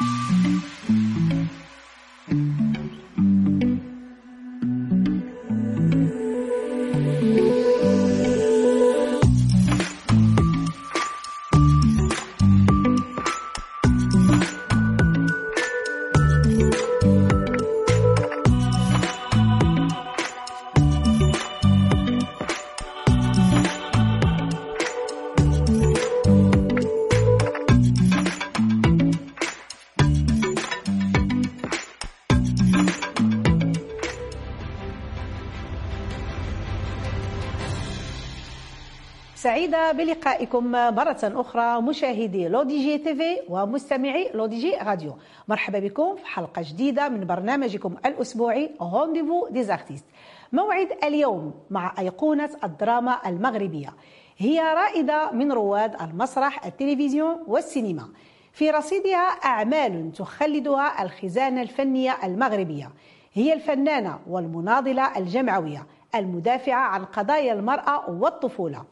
Mm-hmm. سعيدة بلقائكم مرة أخرى مشاهدي L'ODJ TV ومستمعي L'ODJ Radio. مرحبا بكم في حلقة جديدة من برنامجكم الأسبوعي Rendez-vous des artistes موعد اليوم مع أيقونة الدراما المغربية. هي رائدة من رواد المسرح التلفزيون والسينما. في رصيدها أعمال تخلدها الخزانة الفنية المغربية. هي الفنانة والمناضلة الجمعوية المدافعة عن قضايا المرأة والطفولة.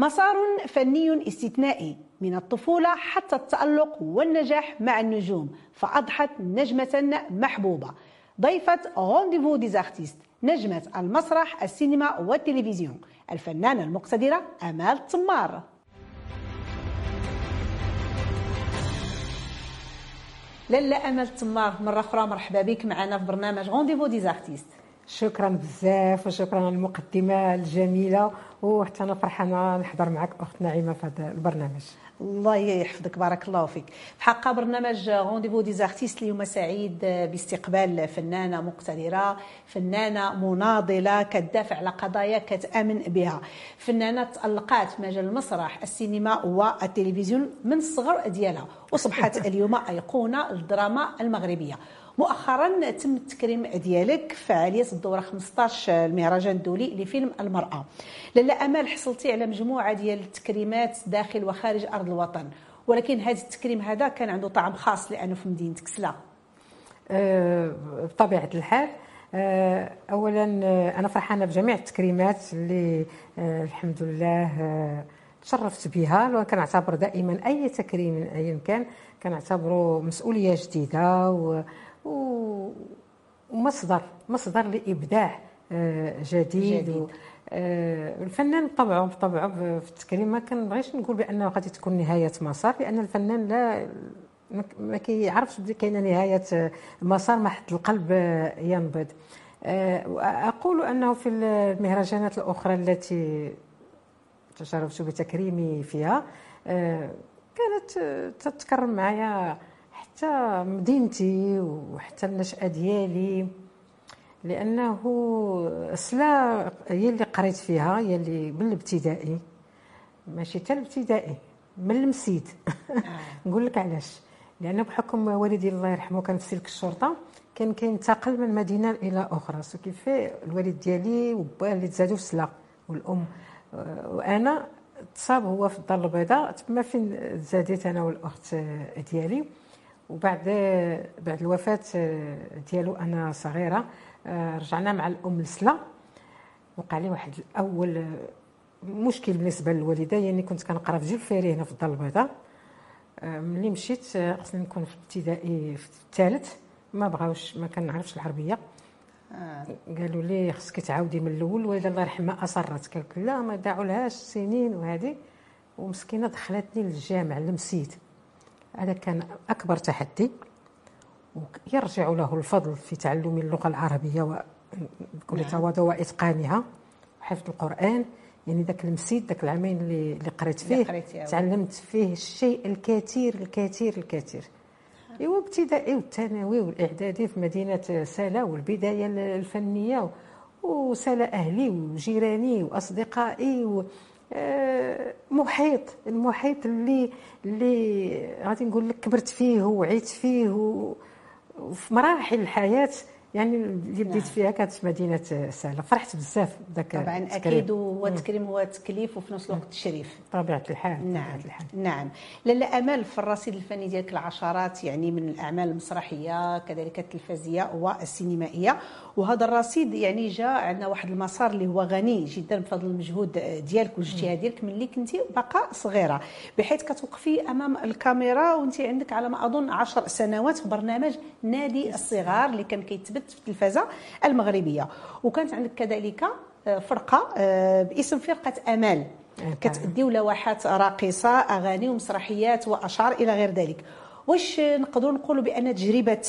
مسار فني استثنائي من الطفولة حتى التألق والنجاح مع النجوم فأضحت نجمة محبوبة. ضيفة Rendez-vous des artistes نجمة المسرح السينما والتلفزيون. الفنانة المقتدرة أمال تمار. لالة أمال تمار مرة أخرى مرحبا بك معنا في برنامج Rendez-vous des artistes شكرا بزاف وشكرا على المقدمة الجميلة. وحتى أنا فرحانة نحضر معك أخت نعيمة في هذا البرنامج. الله يحفظك بارك الله فيك. في حق برنامج Rendez-vous des artistes اليوم سعيد باستقبال فنانة مقتدرة فنانة مناضلة كتدافع على قضايا كتأمن بها. فنانة تالقات في مجال المسرح السينما والتلفزيون من الصغر ديالها. وصبحت اليوم أيقونة للدراما المغربية. مؤخرا تم التكريم ديالك فعاليه الدورة 15 المهرجان الدولي لفيلم المرأة. لاله امال حصلتي على مجموعة ديال التكريمات داخل وخارج أرض الوطن ولكن هذا التكريم هذا كان عنده طعم خاص لأنه في مدينه كسلا أه بطبيعة الحال أه اولا آه، أنا فرحانة بجميع التكريمات اللي أه الحمد لله أه تشرفت بها لو كنعتبر دائما أي تكريم ايا كان كنعتبره مسؤولية جديدة و ومصدر مصدر لإبداع آه، جديد, جديد. آه، الفنان بطبعه بطبعه في التكريم ما كنبغيش نقول بأنه غادي تكون نهاية مسار لأن الفنان لا ما كيعرفش بلي كاينة نهاية مسار ما حتى القلب ينبض آه، أقول أنه في المهرجانات الأخرى التي تشرفت بتكريمي فيها كانت تتكرم معايا حتى مدينتي وحتى النشأة ديالي لأنه سلا هي اللي قريت فيها هي اللي من الابتدائي. ماشي حتى الابتدائي من المسيد. آه. نقول لك علاش. لأن بحكم والدي الله يرحمه كان في سلك الشرطة كان كينتقل من مدينة إلى أخرى. سو كيف الوالد ديالي وباه اللي تزادوا في سلا والأم. وأنا تصاب هو في الدار البيضاء تما فين تزاديت أنا والأخت ديالي. وبعد بعد الوفاة ديالو أنا صغيرة رجعنا مع الأم لسلا. وقع لي واحد اول مشكل بالنسبة للوالدة يعني كنت كنقرا في جيل هنا في الدار البيضاء. ملي مشيت خصني نكون في ابتدائي في الثالث. ما بغاوش ما كنعرفش العربية. آه. قالوا لي خصك تعاودي من الأول. والوالدة الله يرحمها أصرت قالت لا ما داعوا لهاش سنين وهذه ومسكينة دخلتني للجامع لمسيت هذا كان أكبر تحدي ويرجع له الفضل في تعلم اللغة العربية بكل نعم. تواضع وإتقانها وحفظ القرآن. يعني ذاك المسيد ذاك العامين اللي, قريت فيه تعلمت فيه الشيء الكثير الكثير الكثير. إيوا ابتدائي والثانوي والإعدادي في مدينة سالا والبداية الفنية وسالا أهلي وجيراني وأصدقائي و محيط المحيط اللي اللي غادي نقول لك كبرت فيه وعيت فيه وفي مراحل الحياة يعني اللي بديت نعم. فيها كانت مدينة سهلة. فرحت بزاف ذاك طبعا التكريم. أكيد هو التكريم هو تكليف وفي نفس الوقت تشريف بطبيعه الحال نعم. بطبيعة الحال. نعم. لالا آمال في الرصيد الفني ديالك العشرات يعني من الأعمال المسرحية كذلك التلفزيونيه والسينمائية. وهذا الرصيد يعني جاء عندنا واحد المسار اللي هو غني جدا بفضل المجهود ديالك والاجتهاد ديالك ملي كنتي باقا صغيرة. بحيث كتوقفي أمام الكاميرا وانت عندك على ما أظن عشر سنوات في برنامج نادي الصغار اللي كان كيتبث في التلفزه المغربية. وكانت عندك كذلك آه، فرقة آه، باسم فرقة أمال. إيه، كتأديو لوحات راقصة أغاني ومسرحيات وأشعار إلى غير ذلك. واش نقدروا نقولوا بأن تجربة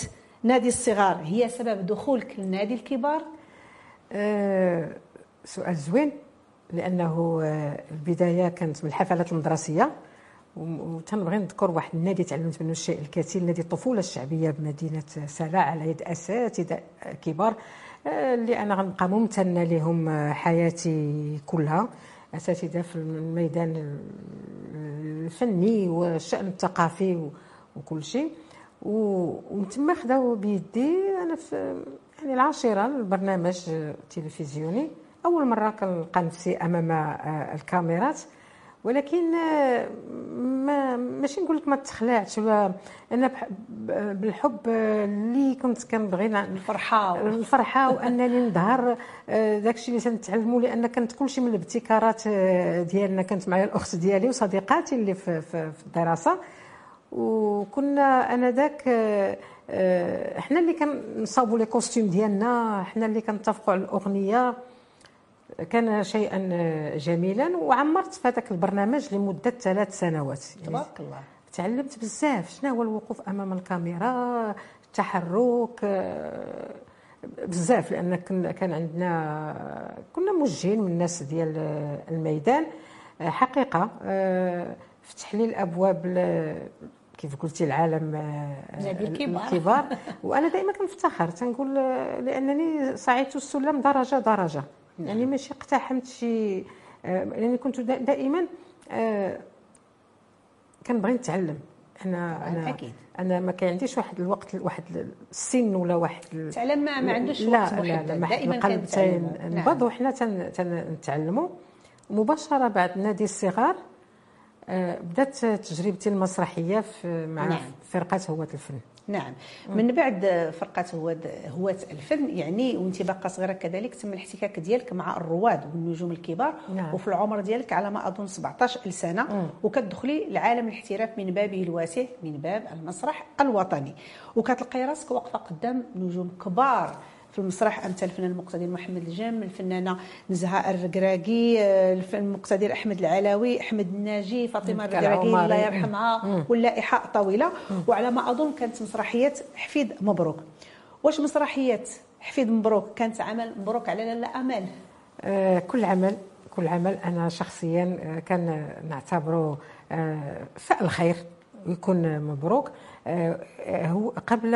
نادي الصغار هي سبب دخولك لنادي الكبار؟ آه، سؤال زوين لأنه البداية كانت من الحفلات المدرسية. وتنبغي نذكر واحد النادي تعلمت منه الشيء الكثير نادي الطفولة الشعبية بمدينة سلا على يد أساتذة كبار آه، اللي أنا غنبقى ممتنة لهم آه، حياتي كلها. أساتذة في الميدان ال- الفني والشأن الثقافي وكل شيء. ومن تما خداو بيدي أنا في يعني العاشرة البرنامج التلفزيوني أول مرة كنلقى نفسي أمام آه، الكاميرات. ولكن آه، ما ماشي نقول لك ما تخلعتش أنا بالحب آه، اللي كنت كنبغي الفرحه الفرحه وأنني نظهر آه، داك الشيء اللي تنتعلموا لأن كانت كلشي من الابتكارات آه، ديالنا. كانت معايا الأخت ديالي وصديقاتي اللي في, في, في الدراسة. وكنا أنا ذاك إحنا اللي كنصاوبوا لي كوستيم ديالنا إحنا اللي كنتفقوا على الأغنية. كان شيئا آه، جميلا وعمرت في هذاك البرنامج لمدة ثلاث سنوات. يعني تبارك الله. تعلمت بزاف. شنو هو الوقوف أمام الكاميرا التحرك آه، بزاف لأن كان عندنا كنا موجهين من الناس ديال الميدان. آه، حقيقة آه، فتح لي الابواب كيف قلتي العالم الكبار. الكبار. وأنا دائما كنفتخر. تنقول لأنني صعدت السلم درجة درجة. يعني ماشي اقتحمت شي آه، لأني كنت دا- دائما آه، كنبغي نتعلم أنا أنا أكيد. أنا ما كان عنديش واحد الوقت واحد السن ولا واحد ال- تعلم ما, ما عندوش لا وقت لا لا دائما القلب. تنبض وحنا تن- تنتعلموا مباشرة بعد نادي الصغار آه، بدأت تجربتي المسرحية في مع نعم. فرقة هوة الفن نعم. من بعد فرقة هواة هواة الفن يعني وانت باقا صغيرة كذلك تم الاحتكاك ديالك مع الرواد والنجوم الكبار نعم. وفي العمر ديالك على ما أظن 17 سنة وكتدخلي لعالم الاحتراف من بابه الواسع من باب المسرح الوطني. وكتلقاي راسك واقفة قدام نجوم كبار في المسرح امثال الفنان المقتدر محمد الجم الفنانة نزهة الركراكي آه، المقتدر أحمد العلاوي أحمد الناجي فاطمة. الركراكي الله يرحمها واللائحة طويلة. وعلى ما أظن كانت مسرحية حفيد مبروك. واش مسرحية حفيد مبروك؟ كانت عمل مبروك على لاله امال آه، كل عمل كل عمل أنا شخصيا آه، كان نعتبره آه، فعل خير ويكون مبروك. هو قبل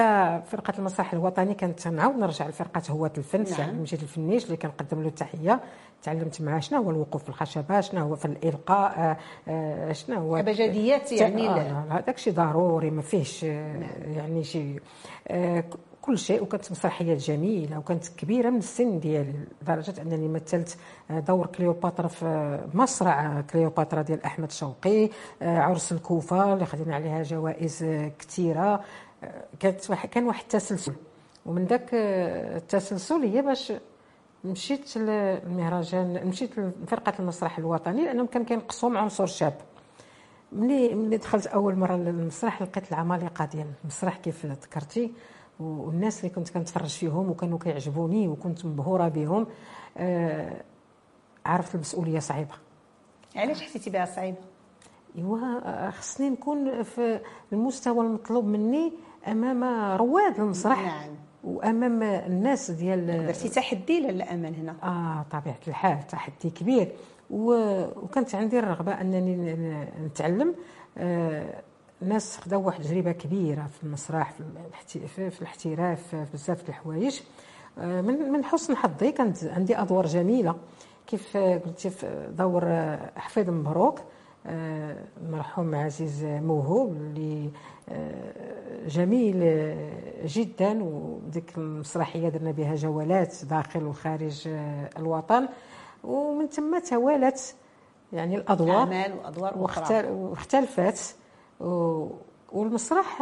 فرقة المسرح الوطني كانت نعاود نرجع لفرقة هواة الفن نعم. سعد مجيد الفنيش اللي كنقدم له التحية تعلمت معاه شنو هو الوقوف في الخشبة شنو هو في الإلقاء آه، آه، شنو هو ابجديات يعني آه، هذاك شيء ضروري ما فيهش آه، يعني آه، ك- كل شيء وكانت مسرحيات جميلة وكانت كبيرة من السن ديالي لدرجة أنني مثلت آه، دور كليوباترا في آه، مسرح كليوباترا ديال أحمد شوقي آه، عرس الكوفة اللي خدينا عليها جوائز كثيرة. كانت كان واحد التسلسل. ومن ذاك التسلسل هي باش مشيت للمهرجان مشيت لفرقة المسرح الوطني لأنهم كان كينقصهم عنصر شاب. ملي ملي دخلت أول مرة للمسرح لقيت العمالقة ديال المسرح كيف ذكرتي. والناس اللي كنت كنتفرج فيهم وكانوا كيعجبوني وكنت مبهورة بهم آه عرفت المسؤولية صعيبة. علاش حسيتي بها صعيبة؟ إيوا آه، خصني نكون في المستوى المطلوب مني أمام رواد المسرح نعم. وأمام الناس ديال درتي تحدي لاله امال هنا؟ آه طبيعة الحال تحدي كبير. و- وكانت عندي الرغبة أنني نتعلم آه، ناس خداو واحد التجربه كبيرة في المسرح في الاحت- في في الاحتراف في بزاف د الحوايج. آه، من من حسن حظي كانت عندي أدوار جميلة. كيف آه، قلتي في دور آه، حفيظ مبروك المرحوم عزيز موهوب اللي جميل جدا. وديك المسرحية درنا بها جولات داخل وخارج الوطن. ومن ثم توالت يعني الأدوار أعمال وأدوار أخرى. واختلفت. والمسرح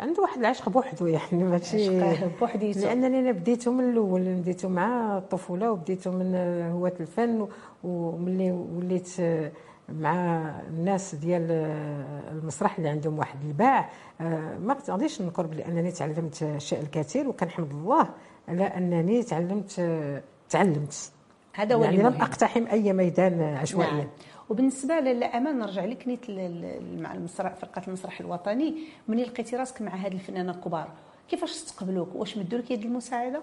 عنده واحد العشق بوحدو يعني ماشي. بوحديته لأنني أنا بديته من الأول بديته مع الطفولة وبديته من هواة الفن وملي وليت مع الناس ديال المسرح اللي عندهم واحد الباع. ما غاديش ننكر بانني تعلمت الشيء الكثير وكنحمد الله على أنني تعلمت تعلمت. هذا هو يعني لم أقتحم أي ميدان عشوائيا. نعم. وبالنسبة للأمان نرجع لك نيت مع المسرح فرقة المسرح الوطني مني لقيتي راسك مع هاد الفنانة الكبار؟ كيفاش استقبلوك واش مدوا لك يد المساعدة؟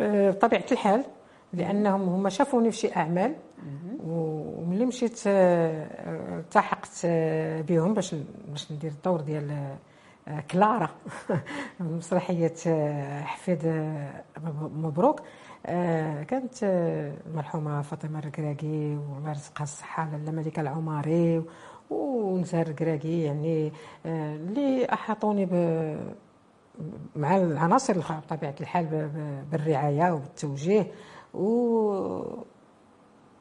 أه، بطبيعة الحال لأنهم هما شافوني في شي أعمال وملي مشيت أه، التحقت بهم باش باش ندير الدور ديال كلارا مسرحية حفيد مبروك. آه، كانت المرحومه فاطمة الركراكي والله يرزقها الصحة لاله ملكه العماري ونزار الركراكي يعني آه، اللي أحاطوني ب مع العناصر الأخرى بطبيعة الحال بالرعاية وبالتوجيه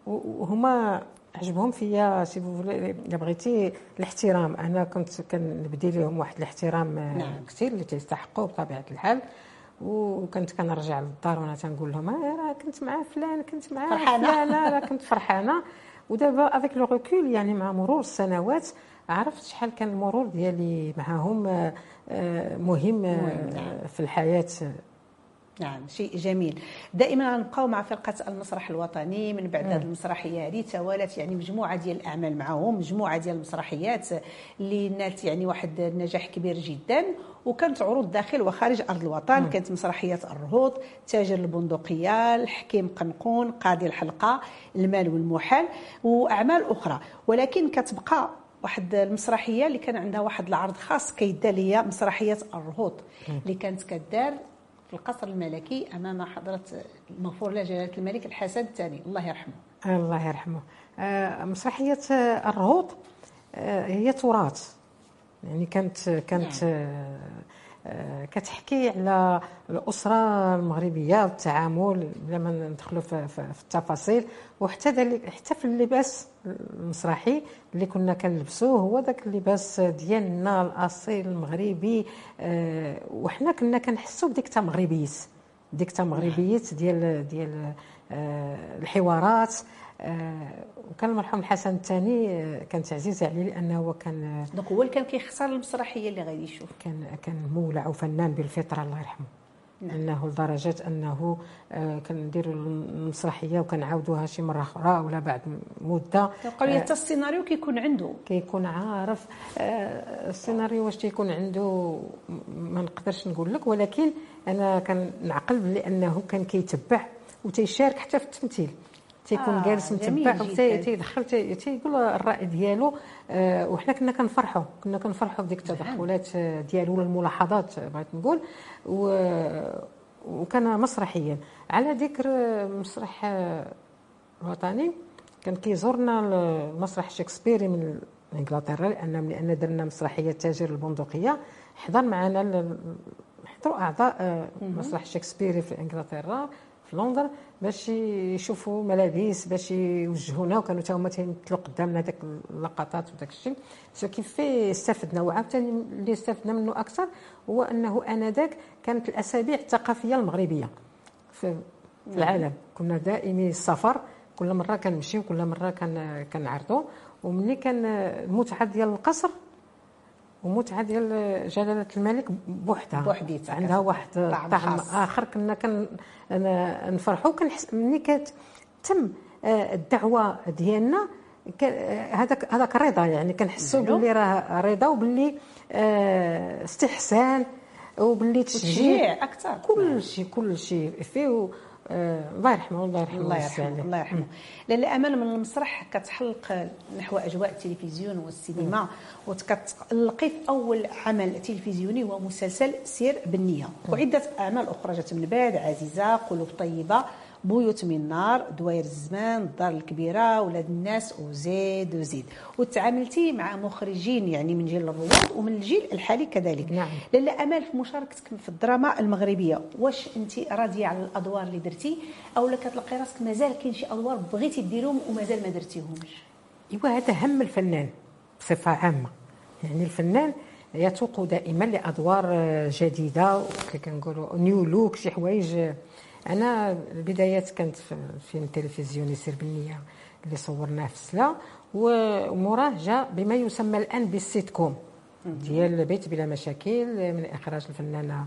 وهما عجبهم فيا سي الا بغيتي الاحترام أنا كنت كنبدي لهم واحد الاحترام نعم. كثير اللي تيستحقوه بطبيعة الحال وكنت كنرجع للدار وأنا تنقول لهم آه، راه كنت مع فلان كنت مع فلانه راه كنت فرحانة ودابا avec le recul يعني مع مرور السنوات عرفت شحال كان المرور ديالي معهم آه، آه، مهم نعم. في الحياة نعم شيء جميل. دائما نبقاو مع فرقة المسرح الوطني من بعد هذه المسرحية هذه توالت يعني مجموعة ديال الأعمال معهم مجموعة ديال المسرحيات اللي نالت يعني واحد النجاح كبير جدا وكانت عروض داخل وخارج أرض الوطن. كانت مسرحية الرهوط تاجر البندقيه الحكيم قنقون قاضي الحلقة المال والمحال وأعمال أخرى. ولكن كتبقى واحد المسرحية اللي كان عندها واحد العرض خاص كيدار ليا مسرحية الرهوط اللي كانت كدار في القصر الملكي أمام حضرة المغفور له جلالة الملك الحسن الثاني. الله يرحمه. الله يرحمه. آه، مسرحيه الرهوط آه، هي تراث. يعني كانت كانت نعم. آه، كتحكي على الأسرة المغربية والتعامل بلا ما ندخلوا في, في التفاصيل. وحتى حتى في اللباس المسرحي اللي كنا كنلبسوه هو ذاك اللباس ديالنا الأصيل المغربي. أه وحنا كنا كنحسوا بديك تا مغربيت ديك تا مغربيت ديال ديال أه الحوارات. وكان المرحوم الحسن الثاني آه، كانت عزيزه عليه لأنه كان دونك هو اللي كان كيختار المسرحية اللي غادي يشوف. كان كان مولع وفنان بالفطرة الله يرحمه. نعم. انه لدرجة أنه آه، كنديروا المسرحية وكنعاودوها شي مرة أخرى ولا بعد مدة. قال لي حتى السيناريو كيكون عنده. كيكون عارف آه، السيناريو واش تيكون عنده ما نقدرش نقول لك ولكن أنا كنعقل بلي انه كان كيتبع وتيشارك حتى في التمثيل. تيكون آه جالس متبع وتيدخل تيقول الرأي ديالو آه وحنا كنا كنفرحوا كنا كنفرحوا بديك التدخلات ديالو ولا الملاحظات بغيت نقول. وكان مسرحيا. على ذكر مسرح الوطني كان كيزورنا المسرح الشكسبيري من إنجلترا لأن لأن درنا مسرحية تاجر البندقية. حضر معنا حضروا أعضاء مسرح الشكسبيري في إنجلترا. في لندن باش يشوفوا ملابس باش يوجهونا وكانوا حتى هما تيمثلوا قدامنا داك اللقطات وداك الشيء. سو كيف استفدنا وعاوتاني اللي استفدنا منه أكثر هو أنه آنذاك كانت الأسابيع الثقافية المغربية في العالم. كنا دائمي السفر كل مرة كنمشيو كل مرة كنعرضوا ومني كان المتعه ديال القصر ومتعه ديال جلالة الملك بوحدها. بوحديتها عندها واحد طعم آخر. كنا كنفرحوا كنحس ملي كتم آه، الدعوة ديالنا. هذاك هذاك الرضا يعني. كنحسوا باللي راه رضا وباللي آه، استحسان وباللي تشجيع. أكثر. كل شيء كل شيء فيه. آه، الله يرحمه الله يرحمه الله يرحمه الله يرحمه. لأن امانه من المسرح كتحلق نحو أجواء التلفزيون والسينما وكتلقي في أول عمل تلفزيوني هو مسلسل سير بالنية. وعده اعمال أخرى جات من بعد عزيزة قلوب طيبة بيوت من نار دوائر الزمان الدار الكبيرة ولاد الناس وزيد وزيد. وتعاملتي مع مخرجين يعني من جيل الرواد ومن الجيل الحالي كذلك. نعم. لاله أمال في مشاركتك في الدراما المغربية واش أنت راضية على الأدوار اللي درتي؟ أو لا كتلقي راسك مازال كاين شي أدوار بغيتي ديرهم ومازال ما درتيهمش؟ إيوا هذا هم الفنان بصفة عامة. يعني الفنان يتوق دائما لأدوار جديدة كنقولوا new look شي حوايج أنا البدايات كانت في فيلم تلفزيوني سير بالنية اللي صورناه في السلا وموراه جاء بما يسمى الآن بالسيت كوم ديال بيت بلا مشاكل من إخراج الفنانة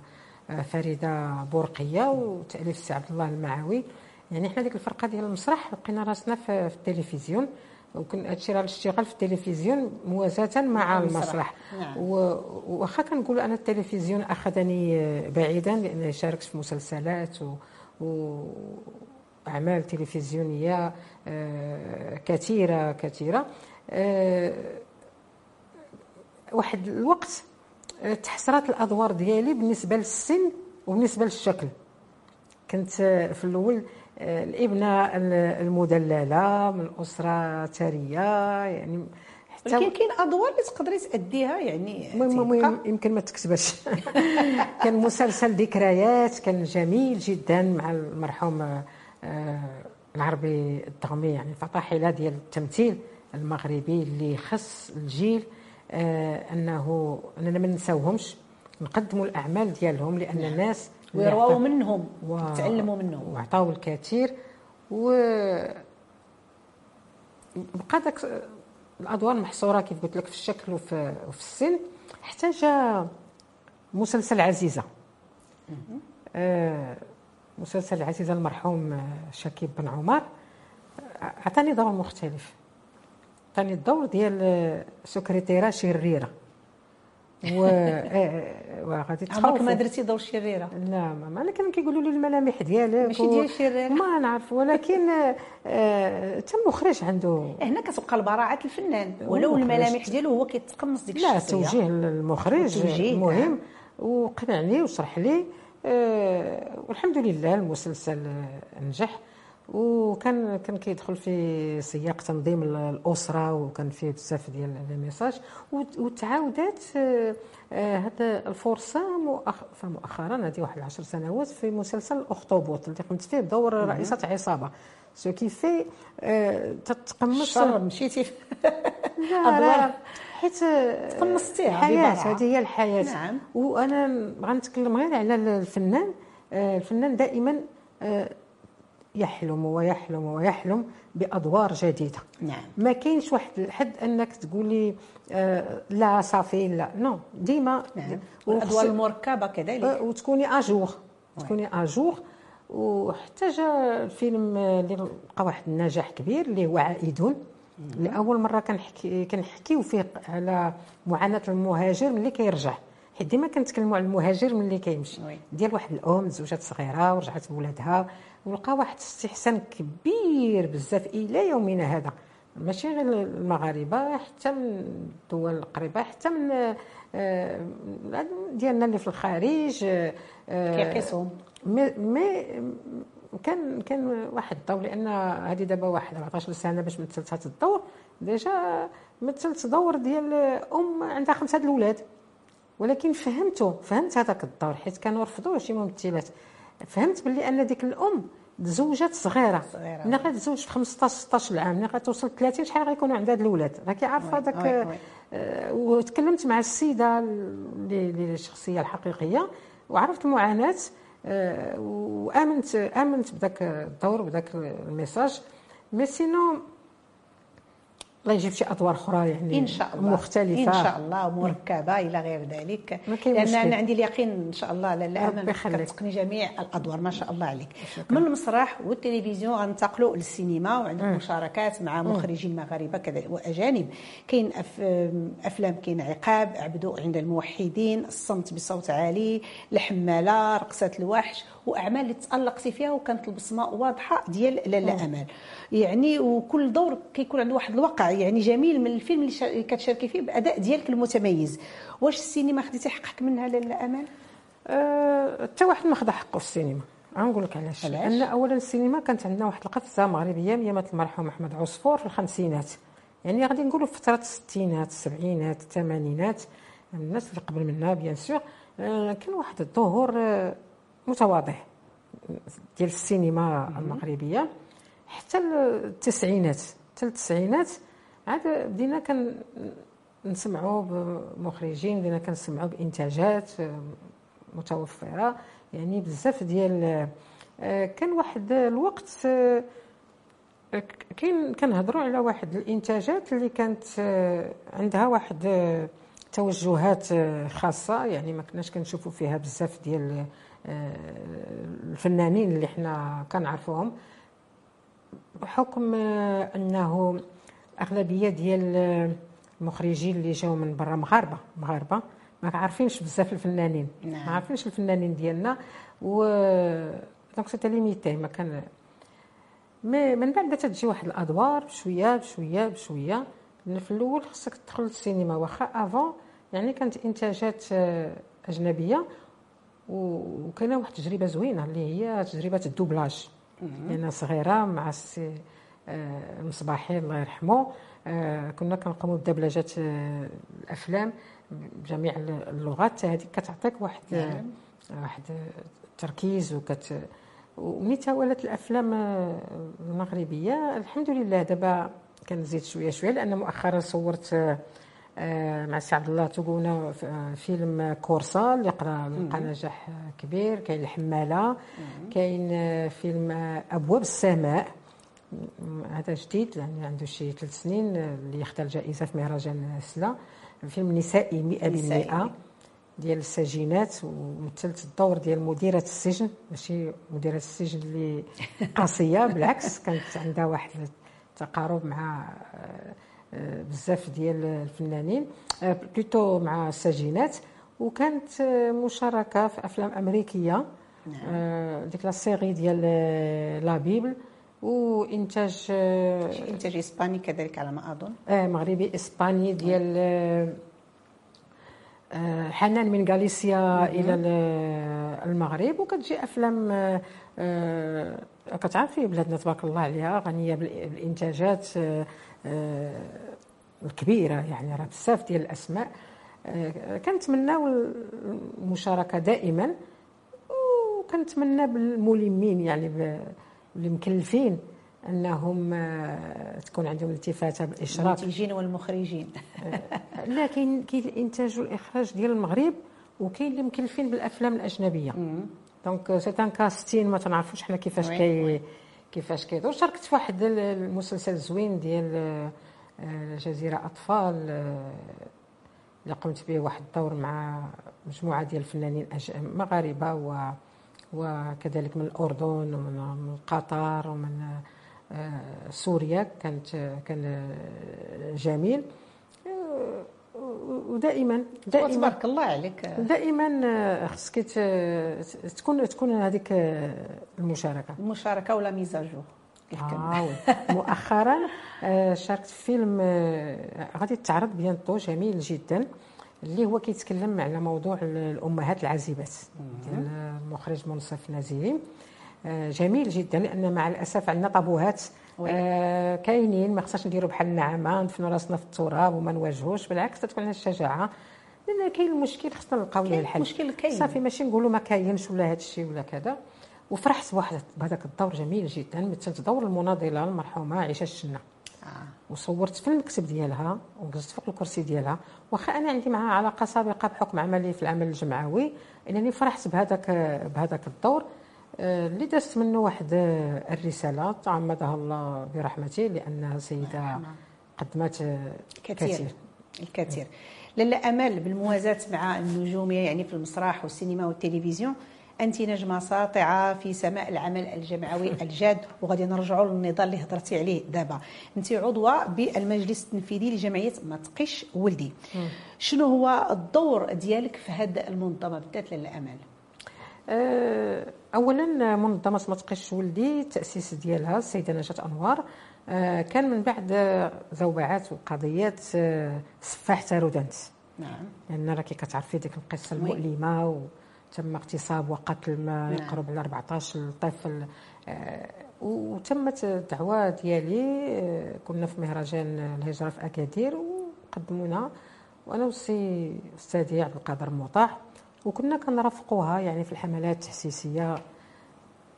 آه، فريدة بورقية وتأليف السي عبد الله المعاوي. يعني حنا ديك الفرقة ديال المسرح لقينا راسنا في التلفزيون وكان هادشي راه الاشتغال في التلفزيون موازاة مع المسرح. نعم. واخا كنقول أنا التلفزيون أخذني بعيدا لاني شاركت في مسلسلات و, وأعمال تلفزيونية آه، كثيرة كثيرة. آه، واحد الوقت آه، تحسرات الأدوار ديالي بالنسبة للسن وبالنسبة للشكل. كنت في الأول الابنه المدللة من اسره ثريه يعني ولكن كاين ادوار اللي تقدري تاديها يعني المهم يمكن ما تكتبش. كان مسلسل ذكريات كان جميل جدا مع المرحوم آه، العربي الضغمي يعني فطاحله ديال التمثيل المغربي اللي خص الجيل آه، أنه أننا ما نساوهمش نقدموا الأعمال ديالهم لأن نعم. الناس ويرواو منهم و... تعلموا منهم. وعطاو الكثير. و بقى داك الأدوار محصوره كيف قلت لك في الشكل وفي, وفي السن حتى جا مسلسل عزيزة. آه مسلسل عزيزة المرحوم آه، شكيب بن عمر. عطاني دور مختلف. عطاني الدور ديال آه، سكرتيرة شريرة. و وغادي تخوف ما درتي دور شريرة؟ لا ما أنا كانوا كيقولوا لي الملامح ديالك ماشي ديال الشريره ما نعرف ولكن آه تم المخرج عنده. هنا كتبقى البراعه الفنان ولو الملامح ديالو هو كيتقمص ديك الشخصية. لا توجيه. المخرج مهم. وقنعني وشرح لي آه والحمد لله المسلسل نجح. وكان كان كيدخل في سياق تنظيم الأسرة وكان فيه بزاف ديال الميساج وتعاودات هذا آه، الفرصة مؤخرا هذه واحد 10 سنوات في مسلسل الاخطبوط اللي قمت فيه بدور رئيسة عصابة. ce qui fait تتقمص مشيتي. ادوار حيت تقمصتيها الحياة هذه هي الحياة. نعم. وأنا غنتكلم غير على الفنان آه، الفنان دائما آه، يحلم ويحلم ويحلم بأدوار جديدة. نعم. ما كاينش واحد الحد أنك تقولي آه لا صافي لا. non ديما نعم. والأدوار المركبة كذلك آه وتكوني à jour تكوني اجور وحتى جا الفيلم اللي لقى واحد النجاح كبير اللي هو عائدون. لأول مرة كنحكي كنحكيو فيه على معاناة المهاجر ملي كيرجع. حيت ديما كنتكلموا على المهاجر ملي كيمشي. ديال واحد الأم زوجات صغيرة ورجعت بولادها. ولقى واحد الاستحسان كبير بزاف إلى يومنا هذا. ماشي غير المغاربة حتى من الدول القريبة حتى من آه، ديالنا اللي في الخارج آه، كيقيسهم mais كان كان واحد الدور لأن هذه دابا واحد 14 سنه باش مثلت هذا الدور déjà مثلت دور ديال أم عندها خمسة الأولاد. ولكن فهمته فهمت هذاك الدور حيت كانوا رفضوه شي ممثلات. فهمت باللي أن ديك الأم تزوجات صغيرة. ملي غتزوج في 15 16 عام ملي غتوصل 30 شحال غيكونوا عندها الاولاد راكي عارفة هذاك آه وتكلمت مع السيدة اللي الشخصية الحقيقية وعرفت المعاناه آه وامنت آمنت بداك الدور بداك ال message. mais sinon الله يجيب شي أدوار أخرى يعني إن شاء الله. مختلفة. إن شاء الله مركبه إلى غير ذلك. لأن أنا عندي اليقين إن شاء الله لا كتقني جميع الأدوار ما شاء الله عليك. من المسرح والتلفزيون غننتقلوا للسينما وعندك مشاركات مع مخرجين مغاربه كذلك وأجانب. كاين أفلام كاين عقاب عبدو عند الموحدين الصمت بصوت عالي الحمالة رقصة الوحش. وأعمال اللي تالقتي فيها وكانت البصمه واضحة ديال لاله أمال. يعني وكل دور كيكون عنده واحد الوقع. يعني جميل من الفيلم اللي كتشاركي فيه بأداء ديالك المتميز. واش السينما خديتي حقك منها لاله أمال؟ أه، حتى أه واحد ما خدا حقه في السينما. غنقول لك علاش؟ لأن اولا السينما كانت عندنا واحد القفزة مغربية من ايامات المرحوم أحمد عصفور في الخمسينات. يعني غادي نقولوا في فتره الستينات السبعينات الثمانينات الناس اللي قبل منا بيان سور آه، كان واحد الظهور آه، متواضع. ديال السينما المغربية. حتى التسعينات حتى التسعينات عاد بدينا كان نسمعوا بمخرجين بدينا كنسمعوا بإنتاجات آه، متوفرة. يعني بزاف ديال كان واحد الوقت كاين كنهضروا على واحد الإنتاجات اللي كانت عندها واحد توجهات آه، خاصة. يعني ما كناش كنشوفوا فيها بزاف ديال آه، الفنانين اللي حنا كنعرفوهم بحكم آه، أنه أغلبية ديال المخرجين اللي جاوا من برا مغاربة مغاربة ما عارفينش بزاف الفنانين نعم. ما عارفينش الفنانين ديالنا و donc c'était limité ما كان mais من بعد تجي واحد الأدوار بشوية بشوية بشوية في الأول خصك تدخل للسينما واخا avant يعني كانت إنتاجات آه، أجنبية وكاينة واحد التجربة زوينة اللي هي تجربة الدوبلاج. أنا صغيرة مع السي آه، مصباحي الله يرحمه آه، كنا كنقوموا بدبلجات الأفلام بجميع اللغات. هذه كتعطيك واحد نعم. واحد التركيز وكت وملي تولت الأفلام المغربية. الحمد لله دابا كنزيد شوية شوية لأن مؤخرا صورت آه، مع السي عبد الله توقونا فيلم كورسا اللي قرأ لقى نجاح كبير كاين الحمالة كاين آه، فيلم آه، أبواب السماء. هذا جديد يعني عنده شي ثلاث سنين اللي يختار جائزة في مهرجان سلا. فيلم نسائي 100% ديال السجينات ومثلت الدور ديال مديرة السجن. ماشي مديرة السجن اللي قاسية بالعكس كانت عندها واحد التقارب مع بزاف ديال الفنانين plutôt مع السجينات وكانت مشاركة في أفلام أمريكية نعم. آه، ديك la série ديال la Bible وإنتاج إنتاج إسباني كذلك على ما أظن. آه مغربي إسباني ديال آه، حنان من غاليسيا إلى المغرب وكتجي أفلام آه، كتعرفي بلادنا تبارك الله عليها غنية بالإنتاجات الكبيره يعني راه بزاف ديال الأسماء. آه، كنتمناو المشاركة دائما وكنتمنى بالملمين يعني اللي مكلفين أنهم آه، تكون عندهم التفاتة بالاشراك المنتجين والمخرجين. آه، لا كاين كاين الإنتاج والإخراج ديال المغرب وكاين اللي مكلفين بالأفلام الأجنبية. donc c'est un casting ما تنعرفوش حنا كيفاش كي كيفاش كيدور شاركت في واحد المسلسل زوين ديال جزيرة أطفال آه، اللي قمت به واحد الدور مع مجموعة ديال الفنانين مغاربة و وكذلك من الأردن ومن قطر ومن آه، سوريا كانت كان جميل. آه، ودائما دائما. تبارك الله عليك. دائما خصك تكون تكون هذيك المشاركة. المشاركة ولا ميزاجو. آه مؤخرا آه، شاركت في فيلم آه، غادي تعرض بيانتو جميل جدا اللي هو كيتكلم على موضوع الأمهات العازبات. ديال المخرج منصف نزيم. آه، جميل جدا لأن مع الأسف عندنا طابوهات آه كاينين ما خصناش نديروا بحال النعامة ندفنوا راسنا في التراب وما نواجهوش بالعكس تكون عندنا الشجاعة. لأن كاين المشكل خصنا نلقاو ليه الحل. المشكل كاين. صافي ماشي نقولوا ما كاينش ولا هذا الشيء ولا كذا. وفرحت بواحد بهذاك الدور جميل جدا مثلت دور المناضلة المرحومة عائشة الشنة. آه. وصورت في المكتب ديالها وجلست فوق الكرسي ديالها. واخا أنا عندي معها علاقة سابقة بحكم عملي في العمل الجمعوي إنني فرحت بهذاك بهذاك الدور. اللي دازت منه واحد الرسالة تعمدها الله برحمته لانها سيدة قدمت كثير, كثير. الكثير. لاله أمل بالموازاة مع النجوميه يعني في المسرح والسينما والتلفزيون. أنت نجمة ساطعة في سماء العمل الجمعوي الجاد وغادي نرجعوا للنضال اللي هضرتي عليه دابا. أنت عضوة بالمجلس التنفيذي لجمعية ما تقيش ولدي. شنو هو الدور ديالك في هذه المنظمة؟ بالذات للامل أه، اولا منظمه ما تقيش ولدي التاسيس ديالها السيدة نجاة أنوار أه، كان من بعد ذوبعات وقضيات أه، سفاح تارودانت نعم. لأن راكي كتعرفي ديك القصة المؤلمة تم اغتصاب وقتل ما نعم. يقرب على 14 طفل. آه، وتمت الدعوة ديالي آه، كنا في مهرجان الهجرة في أكادير وقدمونا. وأنا والسي أستاذي عبد القادر المطاع وكنا كنرافقوها يعني في الحملات التحسيسية.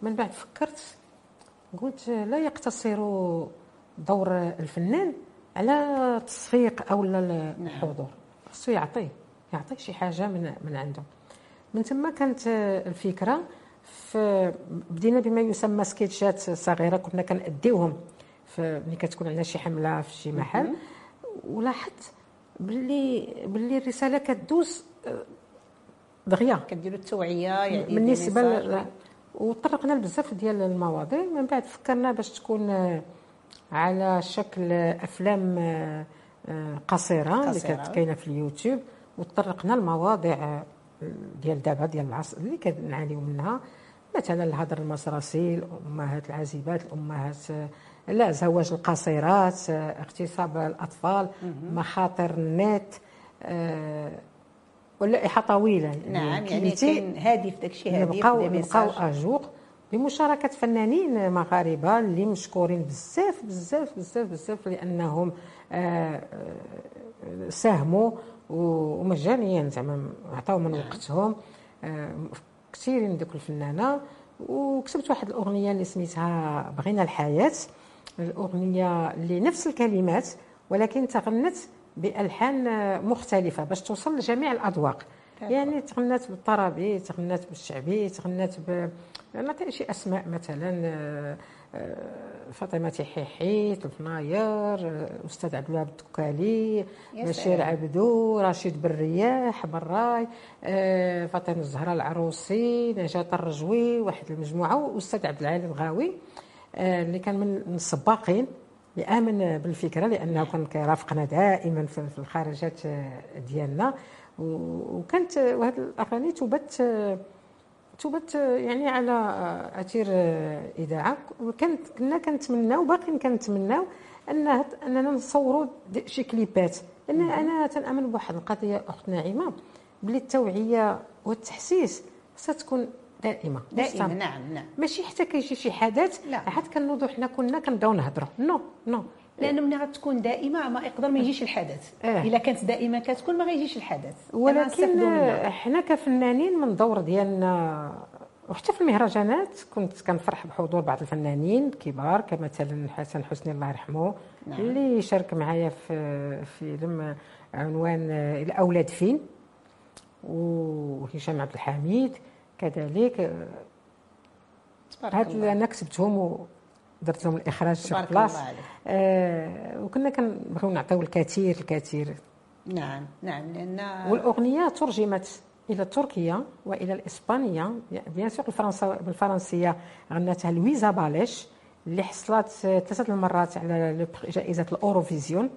من بعد فكرت قلت لا يقتصر دور الفنان على التصفيق أو لا الحضور. خصو يعطي يعطي شي حاجة من من عنده. من ثم كانت الفكرة في بدينا بما يسمى سكيتشات صغيرة كنا كنأديوهم ملي كتكون عندنا شي حملة في شي محل. ولاحظت باللي باللي الرسالة كدوز دغيا كديروا التوعية يعني بالنسبة ل... وطرقنا لبزاف ديال المواضيع. من بعد فكرنا باش تكون آه، على شكل أفلام آه، قصيرة, اللي كانت كاينة في اليوتيوب. وطرقنا لمواضيع ديال دابا ديال العصر اللي كنعانيو منها. مثلا الهضر المسرسي الأمهات العازبات الأمهات لا زواج القصيرات اغتصاب الأطفال مخاطر النت آه، واللائحه طويلة. يعني نعم يعني كاين هادف داكشي هادف نبقاو نبقاو أجوق بمشاركة فنانين مغاربة اللي مشكورين بزاف بزاف بزاف بزاف لأنهم آه، آه، ساهموا ومجانيا زعما عطاو من وقتهم. كثيرين دوك الفنانة. وكتبت واحد الأغنية اللي سميتها بغينا الحياة. الأغنية اللي نفس الكلمات ولكن تغنت بألحان مختلفة باش توصل لجميع الأذواق. يعني تغنات بالطربي تغنات بالشعبي تغنات ب نعطي شي أسماء مثلا آه، آه، فاطمة حيحي الفناير الاستاذ عبد الوهاب الدكالي بشير عبدو رشيد بالرياح براي آه، فاطمة الزهراء العروسي نجاة الرجوي واحد المجموعة والاستاذ عبد العالي الغاوي اللي كان من السباقين. اللي امن بالفكرة لأنه كان كيرافقنا دائما في الخارجات ديالنا. وكانت وهذه الأغاني تبت تبث يعني على أثير اذاعه وكانت كنا كنتمناو وباقيين كنتمناو أن أننا نصوروا شي كليبات. لأن أنا تنآمن بواحد القضية أخت نعيمة بلي التوعية والتحسيس ستكون دائمة دائما نعم نعم. ماشي حتى كيجي شي حدث لا. عاد كنوضوا حنا كنا كنبداو نهضروا non non لأنه ملي غتكون دائمة ما يقدر ما يجيش الحدث. آه. إلا كانت دائما كتكون ما غيجيش الحدث. ولكن حنا كفنانين من دور ديالنا وحتى في المهرجانات كنت كنفرح بحضور بعض الفنانين الكبار كمثلا حسن حسني الله يرحمه نعم. اللي شارك معايا في فيلم عنوان الأولاد فين؟ وهشام عبد الحميد. كذلك هاد أنا كتبتهم ودرت لهم الإخراج في بلاص آه وكنا كنبغيو نعطيو الكثير الكثير. نعم نعم لأن والأغنية ترجمت إلى التركيه وإلى الإسبانية. bien sûr الفرنسا بالفرنسية غنتها لويزا باليش اللي حصلت ثلاثة المرات على جائزة الأوروفيزيون.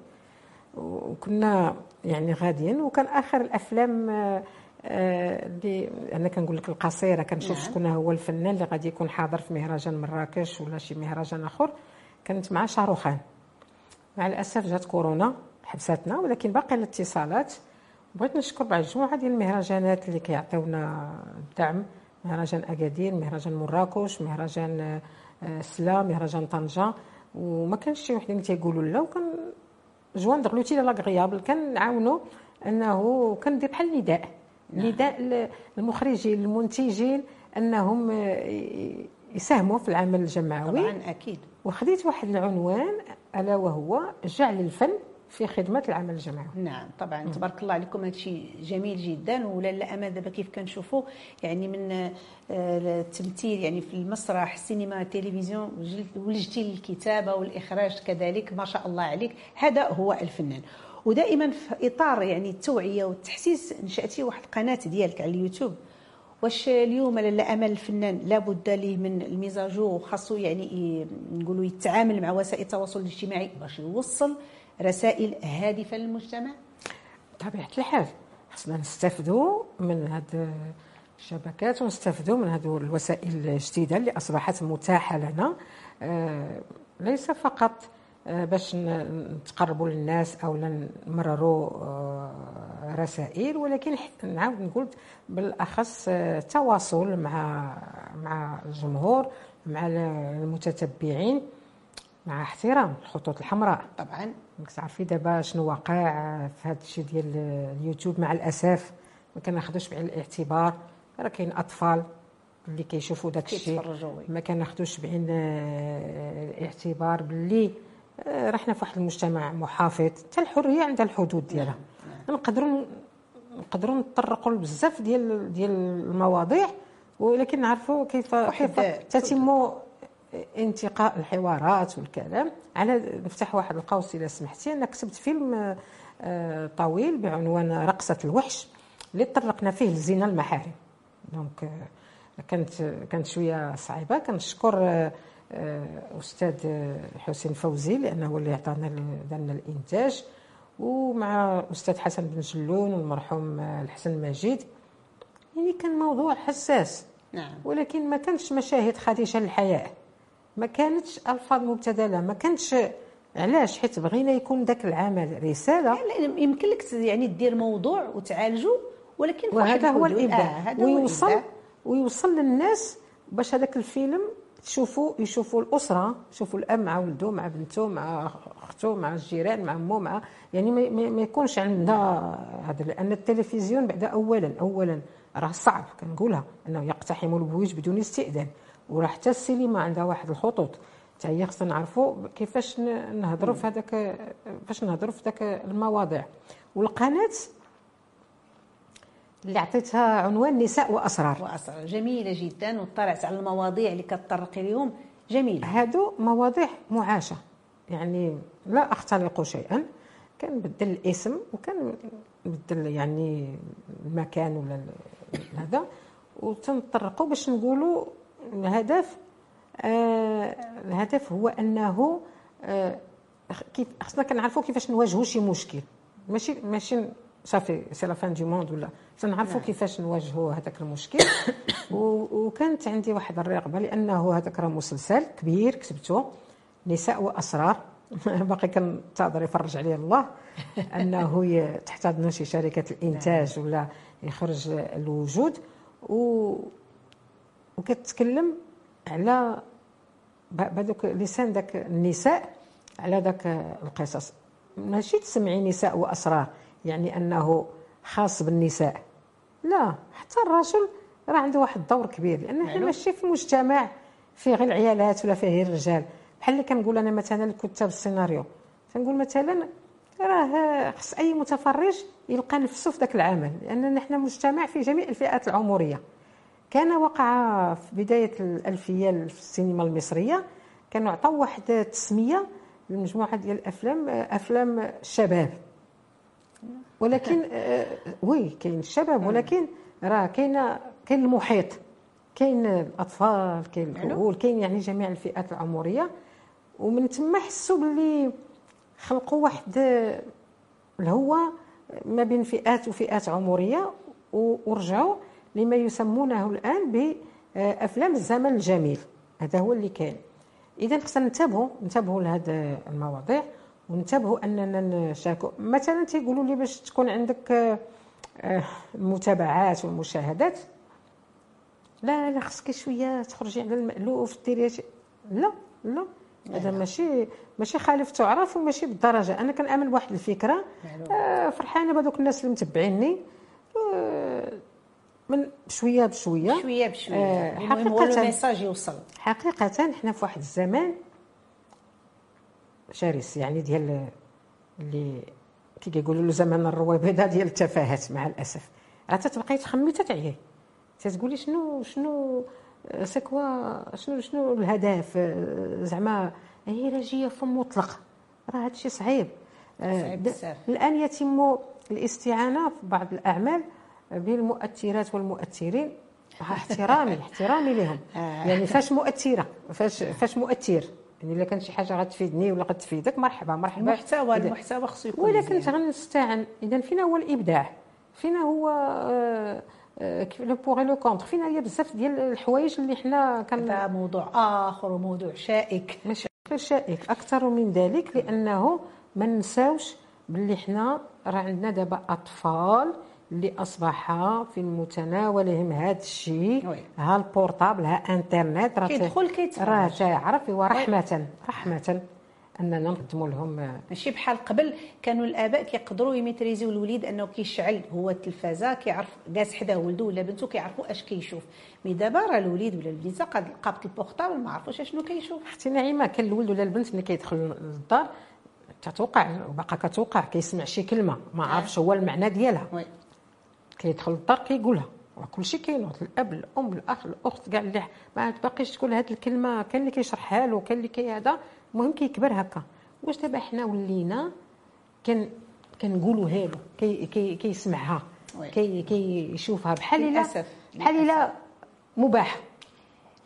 وكنا يعني غاديين وكان آخر الأفلام آه اللي أنا كنقول لك القصيرة كنشوف نعم. شكون هو الفنان اللي غادي يكون حاضر في مهرجان مراكش ولا شي مهرجان آخر. كانت مع شاروخان مع الأسف جات كورونا حبساتنا ولكن باقي الاتصالات. بغيت نشكر بعض مجموعه ديال المهرجانات اللي كيعطيونا الدعم مهرجان أكادير مهرجان مراكش مهرجان آه، سلا مهرجان طنجة. وما كانش شي وحدين تيقولوا لا وكان جوان دغلوتي لاغريابل. كنعاونوا أنه كندير بحال نداء نعم. نداء المخرجين المنتجين أنهم يساهموا في العمل الجماوي طبعا أكيد. وخديت واحد العنوان ألا وهو جعل الفن في خدمة العمل الجماعي. نعم طبعا. م. تبارك الله عليكم هذا الشيء جميل جدا. ولا الامانه دابا كيف كنشوفوا يعني من آه، التمثيل يعني في المسرح السينما التلفزيون ولجتي الكتابه والإخراج كذلك ما شاء الله عليك. هذا هو الفنان. ودائما في إطار يعني التوعية والتحسيس نشأتي واحد القناة ديالك على اليوتيوب. واش اليوم لاله امل الفنان لابد ليه من الميزاجو وخاصو يعني نقولوا يتعامل مع وسائل التواصل الاجتماعي باش يوصل رسائل هادفة للمجتمع؟ بطبيعة الحال خصنا نستافدوا من هذه الشبكات ونستافدوا من هذه الوسائل الجديدة اللي أصبحت متاحة لنا. آه، ليس فقط باش نتقربوا للناس أو نمرروا آه، رسائل ولكن نعاود نقول بالأخص التواصل مع مع الجمهور مع المتتبعين مع احترام الخطوط الحمراء. طبعا. تعرفي دابا شنو واقع في هذا الشيء ديال اليوتيوب مع الأسف. ما كناخذوش بعين الاعتبار. راه كاين أطفال اللي كيشوفوا داك الشيء. ما كناخذوش بعين آه، الاعتبار باللي آه، رحنا في واحد المجتمع محافظ. حتى الحرية عندها الحدود ديالها. نقدروا نقدروا نتطرقوا لبزاف ديال ديال المواضيع ولكن نعرفوا كيف كيف تتم انتقاء الحوارات والكلام. على نفتح واحد القوس إذا سمحتي. أنا كتبت فيلم آه، طويل بعنوان رقصة الوحش اللي طرقنا فيه لزنا المحارم. دونك آه، كانت كانت شوية صعيبة. كنشكر آه، أستاذ حسين فوزي لأنه هو اللي عطانا دارنا الإنتاج ومع أستاذ حسن بن جلون والمرحوم الحسن مجيد يعني كان موضوع حساس نعم. ولكن ما كانش مشاهد خديشه للحياة. ما كانتش ألفاظ مبتذلة ما كانتش علاش حيت بغينا يكون ذاك العمل رسالة. يعني يمكن لك يعني دير موضوع وتعالجه ولكن وهذا هو الابداع آه ويوصل ويوصل للناس باش هذاك الفيلم تشوفوا يشوفوا الأسرة يشوفوا الأب مع ولده مع بنته مع أخته مع الجيران مع امه مع يعني ما, يكونش عندنا هذا لأن التلفزيون بعد اولا اولا راه صعب. كنقولها أنه يقتحم البيوت بدون استئذان. وراه حتى السينما عندها واحد الخطوط. حتى هي خصنا نعرفوا كيفاش نهضروا في هذاك باش نهضروا في ذاك المواضيع. والقناة اللي عطيتها عنوان نساء وأسرار. وأسرار. جميلة جدا وطلعت على المواضيع اللي كتطرقي اليوم. جميلة. هادو مواضيع معاشة. يعني لا أختلق شيئا. كنبدل الاسم وكان بدل يعني المكان ولا هذا. وتنطرقوا باش نقولوا الهدف آه الهدف هو أنه آه كيف خصنا كنعرفوا كيفاش نواجهوا شي مشكل. ماشي ماشي صافي c'est la fin du monde ولا. تنعرفوا نعم. كيفاش نواجهوا هذاك المشكل. وكانت عندي واحد الرغبة لأنه هذاك راه مسلسل كبير كتبته. نساء وأسرار. باقي كنتظر يفرج عليه الله أنه تحتضن شي شركة الإنتاج نعم. ولا يخرج الوجود. و وكتكلم على بهذوك لسان ذاك النساء على ذاك القصص. ماشي تسمعي نساء وأسرار. يعني أنه خاص بالنساء. لا حتى الرجل راه عنده واحد الدور كبير لأن حنا ماشي في مجتمع فيه غير العيالات ولا فيه غير الرجال. بحال اللي كنقول أنا مثلا كتاب السيناريو. تنقول مثلا راه خص أي متفرج يلقى نفسه في ذاك العمل لأن نحن مجتمع في جميع الفئات العمرية. كان وقع في بداية الألفية في السينما المصرية كانوا عطاو واحد التسميه لمجموعة ديال الأفلام أفلام الشباب. ولكن آه، وي كاين الشباب ولكن راه كاين كاين المحيط كاين الأطفال كاين الكهول كاين يعني جميع الفئات العمرية. ومن تما حسوا باللي خلقوا واحد الهوه ما بين فئات وفئات عمرية ورجعوا لما يسمونه الآن بافلام الزمن الجميل. هذا هو اللي كان إذا خصنا ننتبهوا ننتبهوا لهذه المواضيع. وننتبهوا أننا نشاركوا. مثلا تيقولوا لي باش تكون عندك المتابعات والمشاهدات لا لا خصك شوية تخرجي على المألوف ديري لا لا. هذا ماشي ماشي خالف تعرف وماشي بالدرجة. أنا كنأمن بواحد الفكرة. آه فرحانة بهذوك الناس اللي متبعيني. آه من بشويه بشوية. شوية بشوية. آه حقيقه ال message يوصل. حقيقة حنا في واحد الزمان شرس يعني ديال اللي كي كيقولوا له زمان الرويبضه ديال التفاهات مع الأسف. راه تتبقاي تخمي تتعيي تتقولي شنو شنو c'est quoi شنو شنو الهدف؟ زعما هي راه فم مطلق. راه هادشي صعيب. صعيب بزاف. الآن يتم الاستعانة في بعض الأعمال بالمؤثرات والمؤثرين. احترامي احترامي لهم. آه. يعني فاش مؤثرة فاش فاش مؤثر. يعني إلا كان شي حاجة غتفيدني ولا غتفيدك مرحبا مرحبا. المحتوى المحتوى خصو يكون ولا كنت غنستعن إذا فينا هو الإبداع فينا هو le pour le contre فينا هي بزاف ديال الحوايج اللي حنا كان هذا موضوع آخر وموضوع شائك. ماشي شائك. أكثر من ذلك لأنه ما نساوش باللي حنا راه عندنا دابا أطفال اللي اصبح في المتناولهم هذا الشيء. ها ال portable ها إنترنت. راه كيدخل كيتفرج. راه تعرف ورحمة رحمة أننا نقدموا لهم. ماشي بحال قبل كانوا الآباء كيقدروا يميتريزيو الوليد أنه كيشعل. هو التلفازة كيعرف جالس حدا ولده ولا بنته كيعرفوا أش كيشوف. mais دابا راه الوليد ولا البنيته قد قابط ال portable ما عرفوش شنو كيشوف. أختي نعيمة كان الولد ولا البنت ملي كيدخل للدار تتوقع وباقا كتوقع كيسمع شي كلمة. ما عارفش هو المعنى ديالها. كيدخل للدار كيقولها. كل شيء كاين الأب الأم الأخ الأخت كاع اللي ما تبقيش تقول هذه الكلمة كاين اللي كيشرحها له كاين اللي كي هذا. المهم كيكبر هكا. واش دابا حنا ولينا كان كنقولوا له كي كي كيسمعها كي كيشوفها. بحال للأسف بحال لا مباح.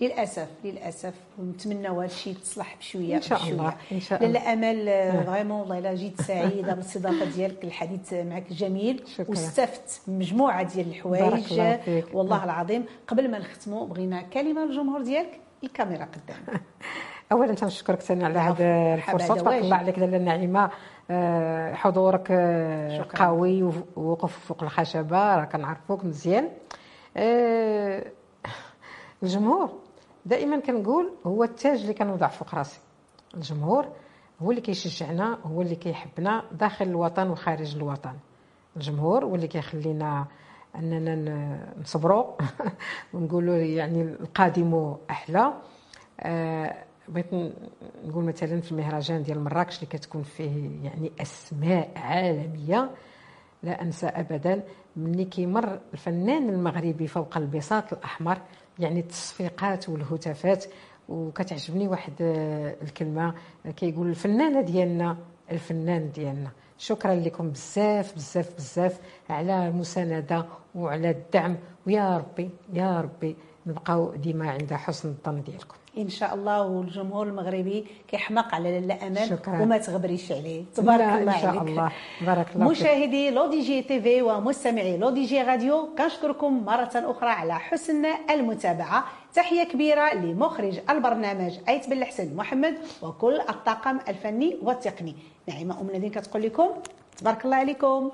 للأسف للأسف. ونتمنى هذا الشيء تصلح بشوية إن شاء بشوية. الله إن شاء الله. لاله امل فريمون والله إلا جيت سعيدة بالاستضافة ديالك الحديث معك جميل واستفدت مجموعة ديال الحوايج. والله العظيم قبل ما نختموا بغينا كلمة للجمهور ديالك الكاميرا قدام. اولا تنشكرك ثاني على هذه الفرصة. تبارك الله عليك لاله نعيمة. آه، حضورك آه، قوي ووقف فوق الخشبة. راه كنعرفوك مزيان. آه، الجمهور دائما كنقول هو التاج اللي كنوضع فوق راسي. الجمهور هو اللي كيشجعنا هو اللي كيحبنا داخل الوطن وخارج الوطن. الجمهور هو اللي كيخلينا أننا نصبروا ونقولوا يعني القادم أحلى. آه بغيت نقول مثلا في المهرجان ديال مراكش اللي كتكون فيه يعني أسماء عالمية لا أنسى ابدا. ملي كيمر الفنان المغربي فوق البساط الأحمر يعني التصفيقات والهتافات وكتعجبني واحد آه، الكلمة كيقول الفنانة ديالنا الفنان ديالنا. شكرا لكم بزاف بزاف بزاف على المسانده وعلى الدعم. ويا ربي يا ربي نبقاو ديما عند حسن الظن ديالكم. إن شاء الله والجمهور المغربي كيحماق على لاله أمل شكرا. وما تغبريش عليه. تبارك الله ان شاء عليك. الله. بارك الله مشاهدي لو دي جي تي في ومستمعي لو دي جي راديو كنشكركم مرة أخرى على حسن المتابعة. تحية كبيرة لمخرج البرنامج أيت بن الحسن محمد وكل الطاقم الفني والتقني. نعيمه أم نادين كتقول لكم تبارك الله عليكم.